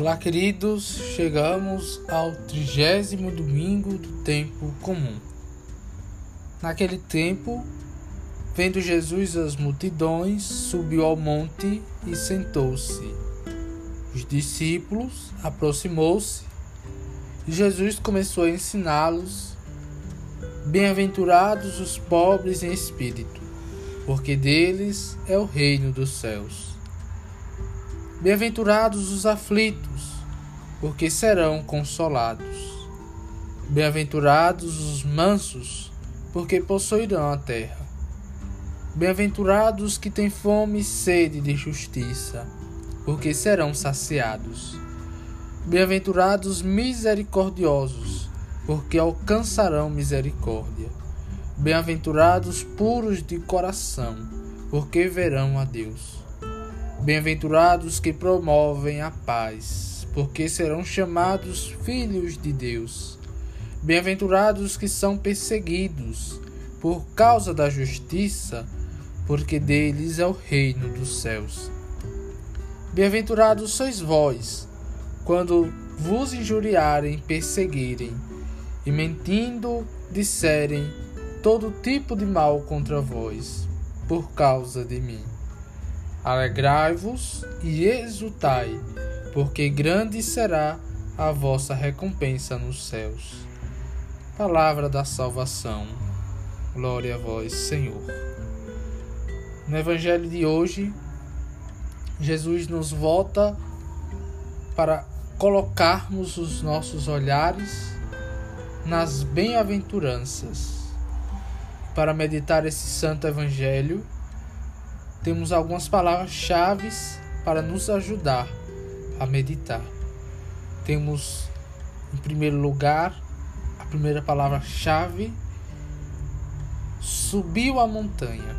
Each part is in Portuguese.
Olá, queridos. Chegamos ao trigésimo domingo do tempo comum. Naquele tempo, vendo Jesus as multidões, subiu ao monte e sentou-se. Os discípulos aproximou-se e Jesus começou a ensiná-los: Bem-aventurados os pobres em espírito, porque deles é o reino dos céus. Bem-aventurados os aflitos, porque serão consolados. Bem-aventurados os mansos, porque possuirão a terra. Bem-aventurados que têm fome e sede de justiça, porque serão saciados. Bem-aventurados misericordiosos, porque alcançarão misericórdia. Bem-aventurados puros de coração, porque verão a Deus. Bem-aventurados que promovem a paz, porque serão chamados filhos de Deus. Bem-aventurados que são perseguidos por causa da justiça, porque deles é o reino dos céus. Bem-aventurados sois vós, quando vos injuriarem, perseguirem, e mentindo disserem todo tipo de mal contra vós, por causa de mim. Alegrai-vos e exultai, porque grande será a vossa recompensa nos céus. Palavra da salvação. Glória a vós, Senhor. No evangelho de hoje, Jesus nos volta para colocarmos os nossos olhares nas bem-aventuranças. Para meditar esse santo evangelho, temos algumas palavras-chave para nos ajudar a meditar. Temos, em primeiro lugar, a primeira palavra-chave: subiu a montanha.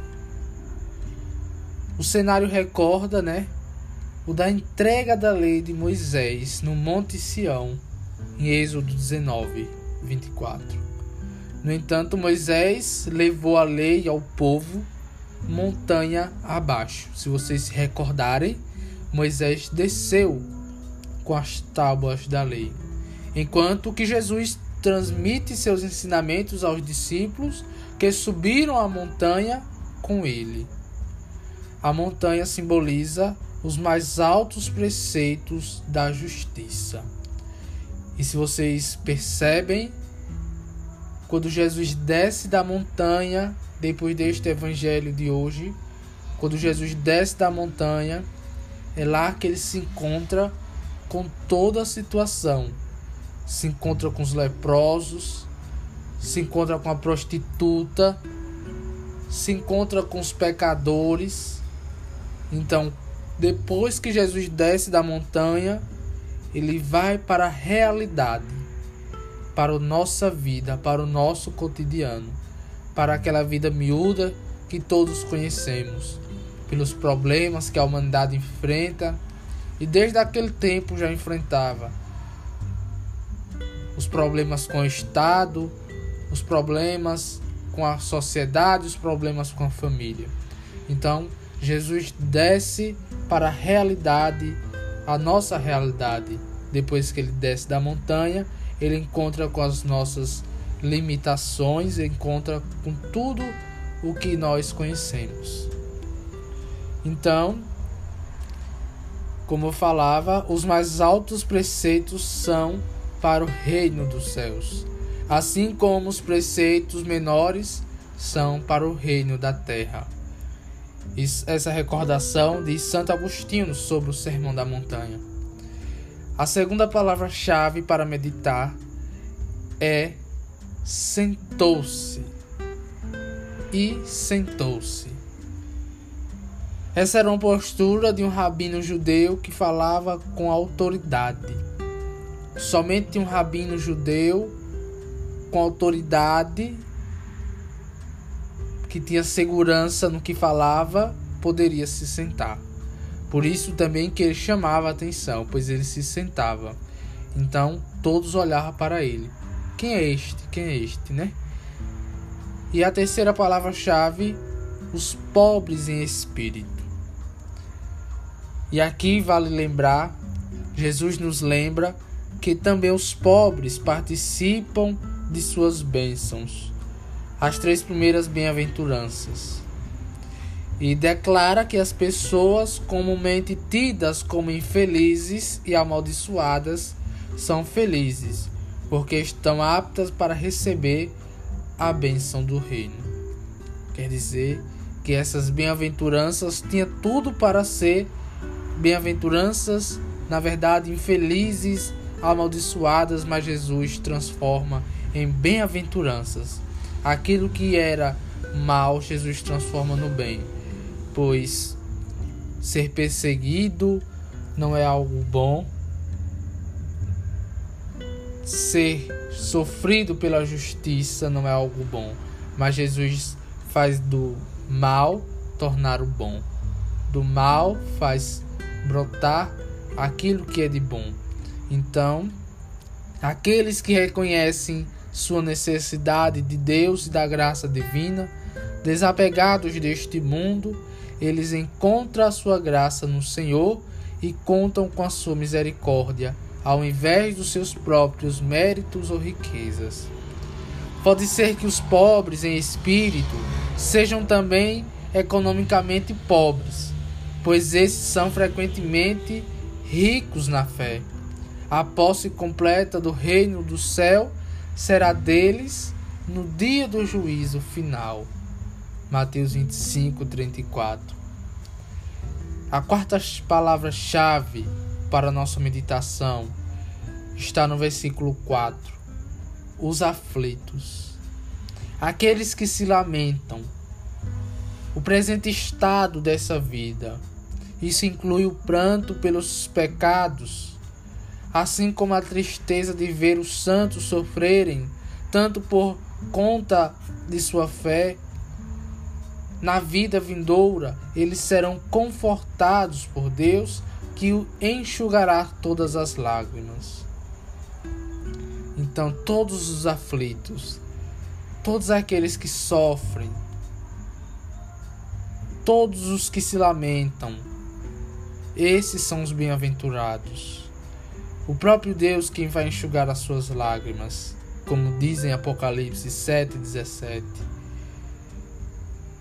O cenário recorda, né? O da entrega da lei de Moisés no Monte Sião, em Êxodo 19, 24. No entanto, Moisés levou a lei ao povo montanha abaixo. Se vocês se recordarem, Moisés desceu com as tábuas da lei, enquanto que Jesus transmite seus ensinamentos aos discípulos que subiram a montanha com ele. A montanha simboliza os mais altos preceitos da justiça. E se vocês percebem, quando Jesus desce da montanha, depois deste evangelho de hoje, quando Jesus desce da montanha, é lá que ele se encontra com toda a situação. Se encontra com os leprosos, se encontra com a prostituta, se encontra com os pecadores. Então, depois que Jesus desce da montanha, ele vai para a realidade, para a nossa vida, para o nosso cotidiano para aquela vida miúda que todos conhecemos, pelos problemas que a humanidade enfrenta e desde aquele tempo já enfrentava. Os problemas com o Estado, os problemas com a sociedade, os problemas com a família. Então, Jesus desce para a realidade, a nossa realidade. Depois que ele desce da montanha, ele encontra com as nossas limitações, encontra com tudo o que nós conhecemos. Então, como eu falava, os mais altos preceitos são para o reino dos céus, assim como os preceitos menores são para o reino da terra. Essa recordação de Santo Agostinho sobre o Sermão da Montanha. A segunda palavra-chave para meditar é sentou-se e sentou-se. Essa era uma postura de um rabino judeu que falava com autoridade. Somente um rabino judeu com autoridade, que tinha segurança no que falava, poderia se sentar. Por isso também que ele chamava a atenção, pois ele se sentava. Então todos olhavam para ele. Quem é este? Quem é este, né? E a terceira palavra-chave, os pobres em espírito. E aqui vale lembrar Jesus nos lembra que também os pobres participam de suas bênçãos, as três primeiras bem-aventuranças, e declara que as pessoas comumente tidas como infelizes e amaldiçoadas são felizes, porque estão aptas para receber a bênção do reino. Quer dizer que essas bem-aventuranças tinham tudo para ser bem-aventuranças, na verdade, infelizes, amaldiçoadas, mas Jesus transforma em bem-aventuranças. Aquilo que era mal, Jesus transforma no bem, pois ser perseguido não é algo bom, ser sofrido pela justiça não é algo bom, mas Jesus faz do mal tornar o bom, do mal faz brotar aquilo que é de bom. Então, aqueles que reconhecem sua necessidade de Deus e da graça divina, desapegados deste mundo, eles encontram a sua graça no Senhor e contam com a sua misericórdia, ao invés dos seus próprios méritos ou riquezas. Pode ser que os pobres em espírito sejam também economicamente pobres, pois esses são frequentemente ricos na fé. A posse completa do reino do céu será deles no dia do juízo final. Mateus 25, 34. A quarta palavra-chave para nossa meditação está no versículo 4. Os aflitos. Aqueles que se lamentam. O presente estado dessa vida isso inclui o pranto pelos pecados, assim como a tristeza de ver os santos sofrerem, tanto por conta de sua fé. Na vida vindoura, eles serão confortados por Deus, que o enxugará todas as lágrimas. Então, todos os aflitos, todos aqueles que sofrem, todos os que se lamentam, esses são os bem-aventurados. O próprio Deus quem vai enxugar as suas lágrimas, como diz em Apocalipse 7:17.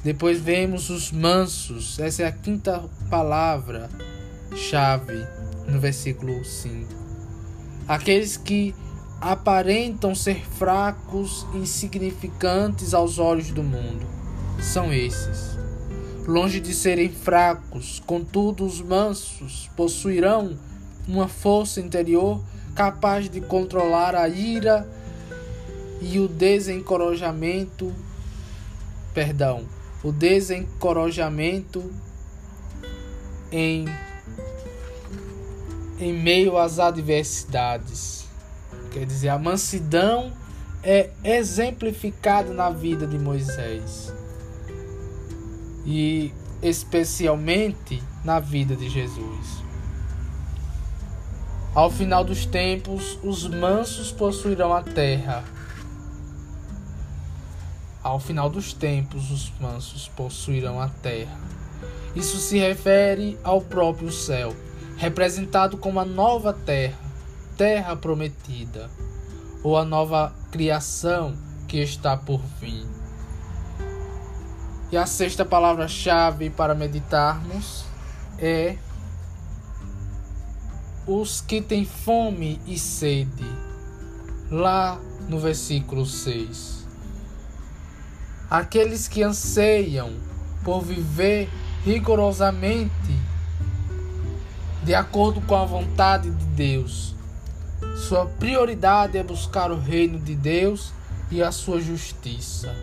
Depois vemos os mansos, essa é a quinta palavra chave no versículo 5. Aqueles que aparentam ser fracos, insignificantes aos olhos do mundo, são esses longe de serem fracos, contudo, os mansos possuirão uma força interior capaz de controlar a ira e o desencorajamento, perdão, o desencorajamento em em meio às adversidades. Quer dizer, a mansidão é exemplificada na vida de Moisés e especialmente na vida de Jesus. Ao final dos tempos, os mansos possuirão a terra. Ao final dos tempos, os mansos possuirão a terra. Isso se refere ao próprio céu, representado como a nova terra, terra prometida, ou a nova criação que está por vir. E a sexta palavra-chave para meditarmos é os que têm fome e sede, lá no versículo 6. Aqueles que anseiam por viver rigorosamente de acordo com a vontade de Deus. Sua prioridade é buscar o reino de Deus e a sua justiça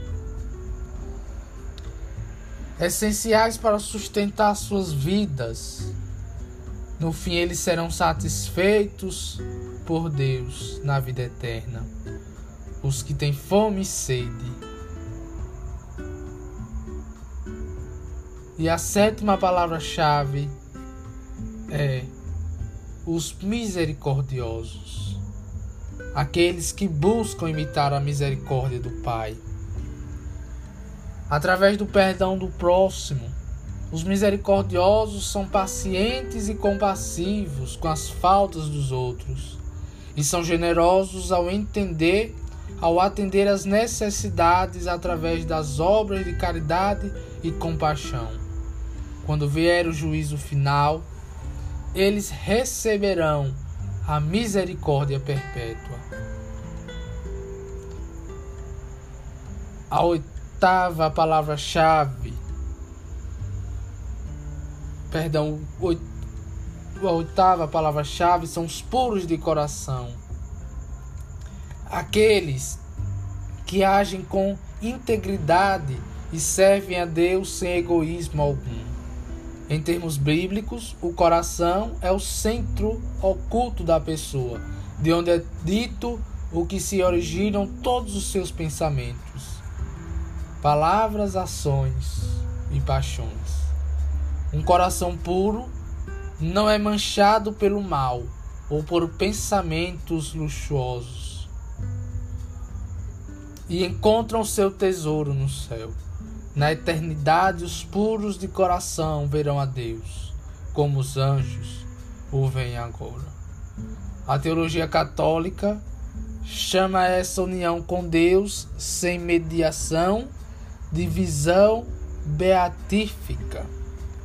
essenciais para sustentar suas vidas. No fim, eles serão satisfeitos por Deus na vida eterna. Os que têm fome e sede. E a sétima palavra-chave é os misericordiosos, aqueles que buscam imitar a misericórdia do Pai através do perdão do próximo, Os misericordiosos são pacientes e compassivos com as faltas dos outros e são generosos ao entender, ao atender às necessidades através das obras de caridade e compaixão. Quando vier o juízo final, eles receberão a misericórdia perpétua. A oitava palavra-chave, perdão, a oitava palavra-chave são os puros de coração. Aqueles que agem com integridade e servem a Deus sem egoísmo algum. Em termos bíblicos, o coração é o centro oculto da pessoa, de onde é dito o que se originam todos os seus pensamentos, palavras, ações e paixões. Um coração puro não é manchado pelo mal ou por pensamentos luxuosos e encontram seu tesouro no céu. Na eternidade, os puros de coração verão a Deus, como os anjos o veem agora. A teologia católica chama essa união com Deus sem mediação de visão beatífica.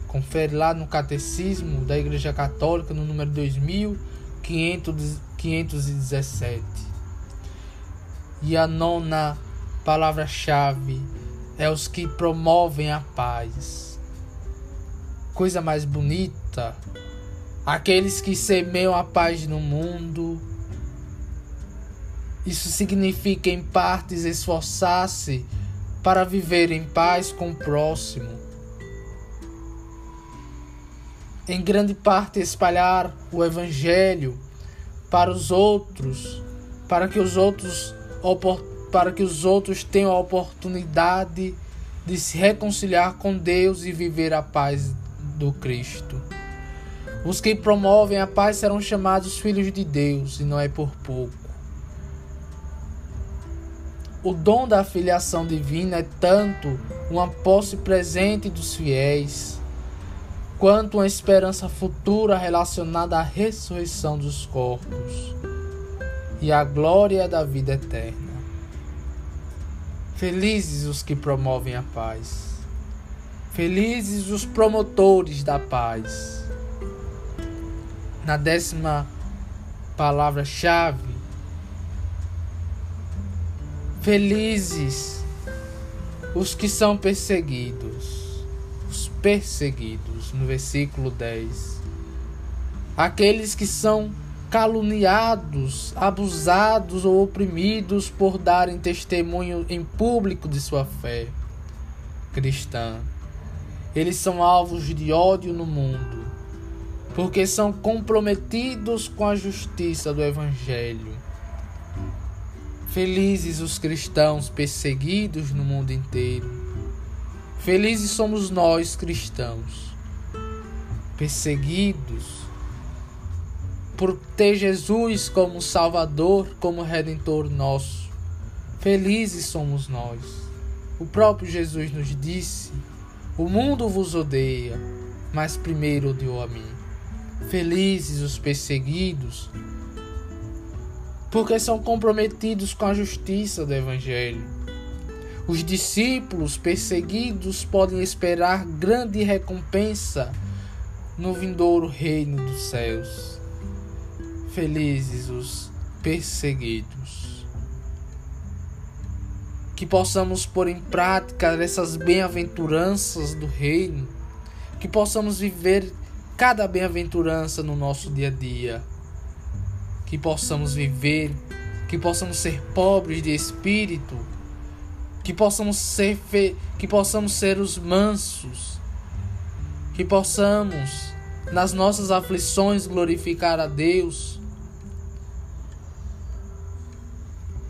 Confere lá no Catecismo da Igreja Católica, no número 2517. E a nona palavra-chave é os que promovem a paz. Coisa mais bonita, aqueles que semeiam a paz no mundo. Isso significa, em partes, esforçar-se para viver em paz com o próximo. Em grande parte, espalhar o Evangelho para os outros, para que os outros oportunamente para que os outros tenham a oportunidade de se reconciliar com Deus e viver a paz do Cristo. Os que promovem a paz serão chamados filhos de Deus, e não é por pouco. O dom da filiação divina é tanto uma posse presente dos fiéis, quanto uma esperança futura relacionada à ressurreição dos corpos e à glória da vida eterna. Felizes os que promovem a paz. Felizes os promotores da paz. Na décima palavra-chave, felizes os que são perseguidos. Os perseguidos, no versículo 10. Aqueles que são caluniados, abusados ou oprimidos por darem testemunho em público de sua fé cristã. Eles são alvos de ódio no mundo, porque são comprometidos com a justiça do Evangelho. Felizes os cristãos perseguidos no mundo inteiro. Felizes somos nós cristãos, perseguidos por ter Jesus como Salvador, como Redentor nosso. Felizes somos nós. O próprio Jesus nos disse: O mundo vos odeia, mas primeiro odiou a mim. Felizes os perseguidos, porque são comprometidos com a justiça do Evangelho. Os discípulos perseguidos podem esperar grande recompensa no vindouro reino dos céus. Felizes os perseguidos. Que possamos pôr em prática essas bem-aventuranças do Reino, que possamos viver cada bem-aventurança no nosso dia a dia, que possamos viver, que possamos ser pobres de espírito, que possamos ser fe... que possamos ser os mansos, que possamos nas nossas aflições glorificar a Deus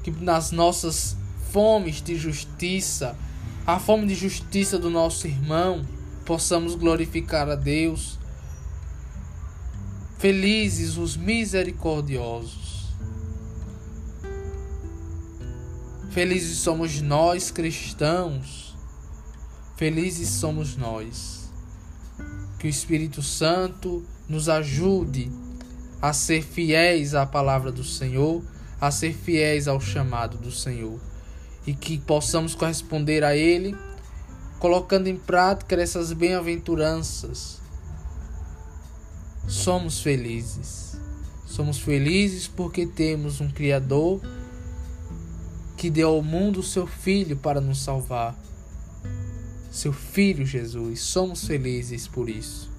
que nas nossas fomes de justiça, a fome de justiça do nosso irmão, possamos glorificar a Deus. Felizes os misericordiosos. Felizes somos nós cristãos. Felizes somos nós. Que o Espírito Santo nos ajude a ser fiéis à palavra do Senhor, a ser fiéis ao chamado do Senhor e que possamos corresponder a Ele, colocando em prática essas bem-aventuranças. Somos felizes. Somos felizes porque temos um Criador que deu ao mundo o seu Filho para nos salvar. Seu Filho Jesus. Somos felizes por isso.